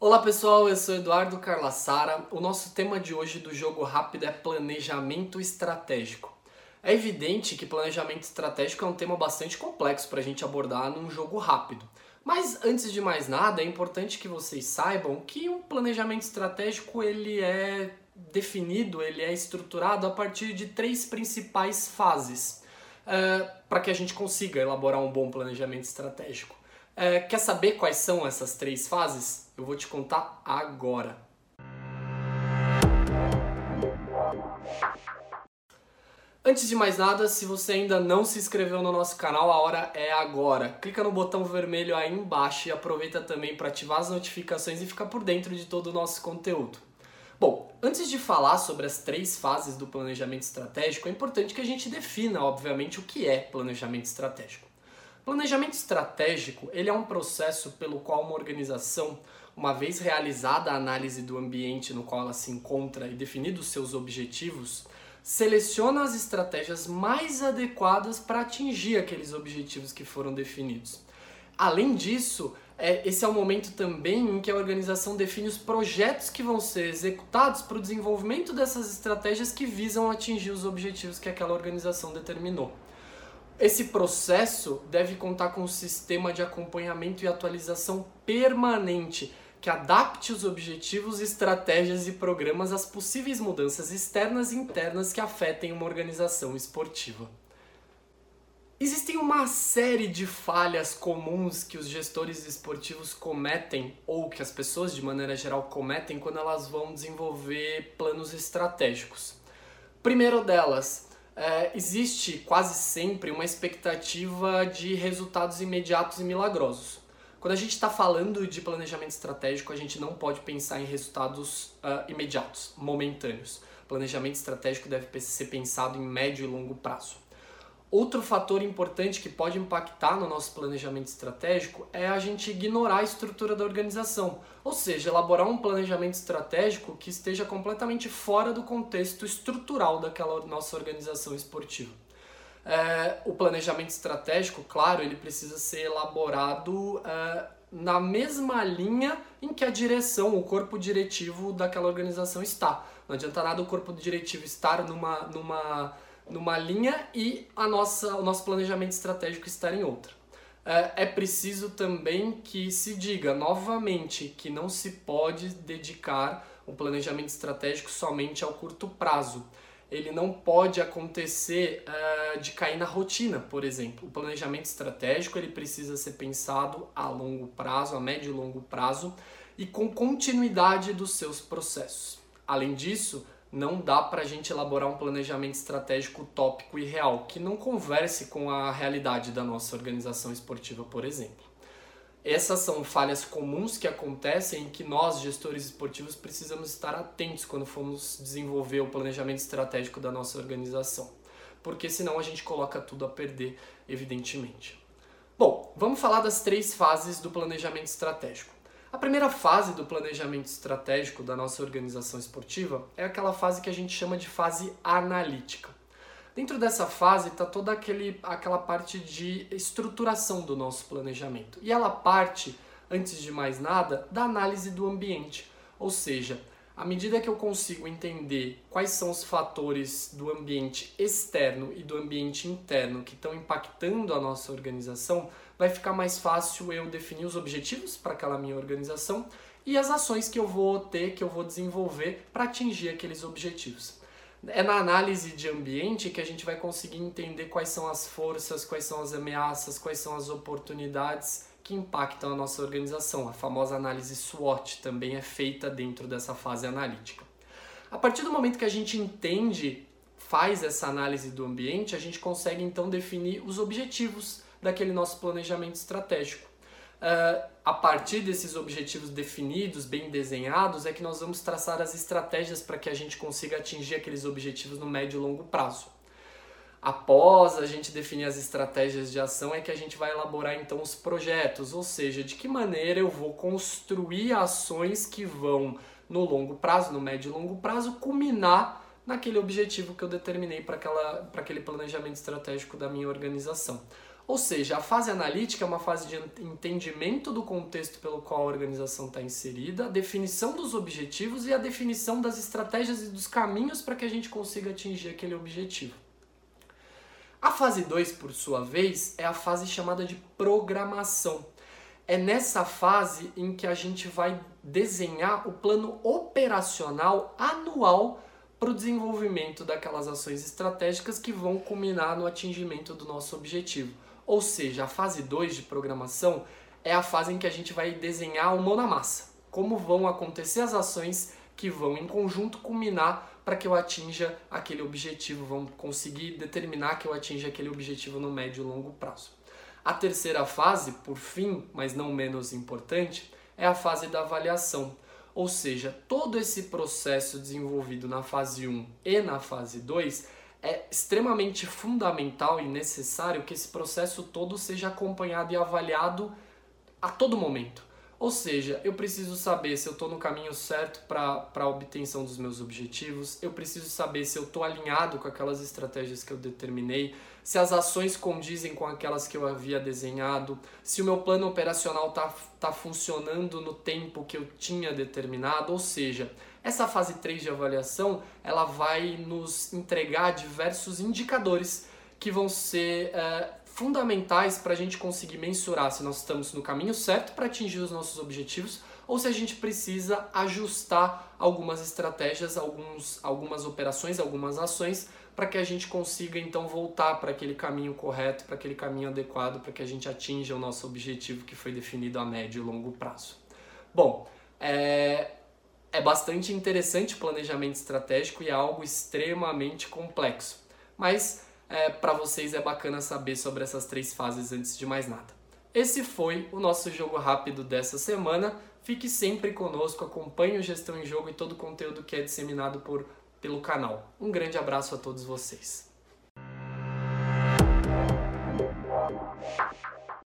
Olá pessoal, eu sou Eduardo Carlassara. O nosso tema de hoje do jogo rápido é planejamento estratégico. É evidente que planejamento estratégico é um tema bastante complexo para a gente abordar num jogo rápido. Mas antes de mais nada, é importante que vocês saibam que um planejamento estratégico ele é definido, ele é estruturado a partir de três principais fases uh, eh, para que a gente consiga elaborar um bom planejamento estratégico. Uh, quer saber quais são essas três fases? Eu vou te contar agora. Antes de mais nada, se você ainda não se inscreveu no nosso canal, a hora é agora. Clica no botão vermelho aí embaixo e aproveita também para ativar as notificações e ficar por dentro de todo o nosso conteúdo. Bom, antes de falar sobre as três fases do planejamento estratégico, é importante que a gente defina, obviamente, o que é planejamento estratégico. Planejamento estratégico ele é um processo pelo qual uma organização, uma vez realizada a análise do ambiente no qual ela se encontra e definidos seus objetivos, seleciona as estratégias mais adequadas para atingir aqueles objetivos que foram definidos. Além disso, é, esse é o momento também em que a organização define os projetos que vão ser executados para o desenvolvimento dessas estratégias que visam atingir os objetivos que aquela organização determinou. Esse processo deve contar com um sistema de acompanhamento e atualização permanente que adapte os objetivos, estratégias e programas às possíveis mudanças externas e internas que afetem uma organização esportiva. Existem uma série de falhas comuns que os gestores esportivos cometem, ou que as pessoas de maneira geral cometem, quando elas vão desenvolver planos estratégicos. Primeiro delas, é, existe quase sempre uma expectativa de resultados imediatos e milagrosos. Quando a gente está falando de planejamento estratégico, a gente não pode pensar em resultados uh, imediatos, momentâneos. Planejamento estratégico deve ser pensado em médio e longo prazo. Outro fator importante que pode impactar no nosso planejamento estratégico é a gente ignorar a estrutura da organização, ou seja, elaborar um planejamento estratégico que esteja completamente fora do contexto estrutural daquela nossa organização esportiva. É, o planejamento estratégico, claro, ele precisa ser elaborado é, na mesma linha em que a direção, o corpo diretivo daquela organização está. Não adianta nada o corpo diretivo estar numa, numa, numa linha e a nossa, o nosso planejamento estratégico estar em outra. É, é preciso também que se diga novamente que não se pode dedicar o planejamento estratégico somente ao curto prazo ele não pode acontecer uh, de cair na rotina, por exemplo. O planejamento estratégico ele precisa ser pensado a longo prazo, a médio e longo prazo e com continuidade dos seus processos. Além disso, não dá para a gente elaborar um planejamento estratégico utópico e real, que não converse com a realidade da nossa organização esportiva, por exemplo. Essas são falhas comuns que acontecem e que nós, gestores esportivos, precisamos estar atentos quando formos desenvolver o planejamento estratégico da nossa organização. Porque senão a gente coloca tudo a perder, evidentemente. Bom, vamos falar das três fases do planejamento estratégico. A primeira fase do planejamento estratégico da nossa organização esportiva é aquela fase que a gente chama de fase analítica. Dentro dessa fase está toda aquele, aquela parte de estruturação do nosso planejamento. E ela parte, antes de mais nada, da análise do ambiente. Ou seja, à medida que eu consigo entender quais são os fatores do ambiente externo e do ambiente interno que estão impactando a nossa organização, vai ficar mais fácil eu definir os objetivos para aquela minha organização e as ações que eu vou ter, que eu vou desenvolver para atingir aqueles objetivos. É na análise de ambiente que a gente vai conseguir entender quais são as forças, quais são as ameaças, quais são as oportunidades que impactam a nossa organização. A famosa análise SWOT também é feita dentro dessa fase analítica. A partir do momento que a gente entende, faz essa análise do ambiente, a gente consegue então definir os objetivos daquele nosso planejamento estratégico. Uh, a partir desses objetivos definidos, bem desenhados, é que nós vamos traçar as estratégias para que a gente consiga atingir aqueles objetivos no médio e longo prazo. Após a gente definir as estratégias de ação, é que a gente vai elaborar então os projetos, ou seja, de que maneira eu vou construir ações que vão no longo prazo, no médio e longo prazo, culminar naquele objetivo que eu determinei para aquele planejamento estratégico da minha organização. Ou seja, a fase analítica é uma fase de entendimento do contexto pelo qual a organização está inserida, a definição dos objetivos e a definição das estratégias e dos caminhos para que a gente consiga atingir aquele objetivo. A fase 2, por sua vez, é a fase chamada de programação. É nessa fase em que a gente vai desenhar o plano operacional anual para o desenvolvimento daquelas ações estratégicas que vão culminar no atingimento do nosso objetivo. Ou seja, a fase 2 de programação é a fase em que a gente vai desenhar o mão na massa. Como vão acontecer as ações que vão em conjunto culminar para que eu atinja aquele objetivo, vão conseguir determinar que eu atinja aquele objetivo no médio e longo prazo. A terceira fase, por fim, mas não menos importante, é a fase da avaliação. Ou seja, todo esse processo desenvolvido na fase 1 e na fase 2 é extremamente fundamental e necessário que esse processo todo seja acompanhado e avaliado a todo momento. Ou seja, eu preciso saber se eu estou no caminho certo para a obtenção dos meus objetivos, eu preciso saber se eu estou alinhado com aquelas estratégias que eu determinei, se as ações condizem com aquelas que eu havia desenhado, se o meu plano operacional está tá funcionando no tempo que eu tinha determinado, ou seja, essa fase 3 de avaliação ela vai nos entregar diversos indicadores que vão ser é, fundamentais para a gente conseguir mensurar se nós estamos no caminho certo para atingir os nossos objetivos ou se a gente precisa ajustar algumas estratégias, alguns, algumas operações, algumas ações para que a gente consiga então voltar para aquele caminho correto, para aquele caminho adequado, para que a gente atinja o nosso objetivo que foi definido a médio e longo prazo. Bom, é, é bastante interessante planejamento estratégico e é algo extremamente complexo. Mas é, para vocês é bacana saber sobre essas três fases antes de mais nada. Esse foi o nosso jogo rápido dessa semana. Fique sempre conosco, acompanhe o Gestão em Jogo e todo o conteúdo que é disseminado por, pelo canal. Um grande abraço a todos vocês.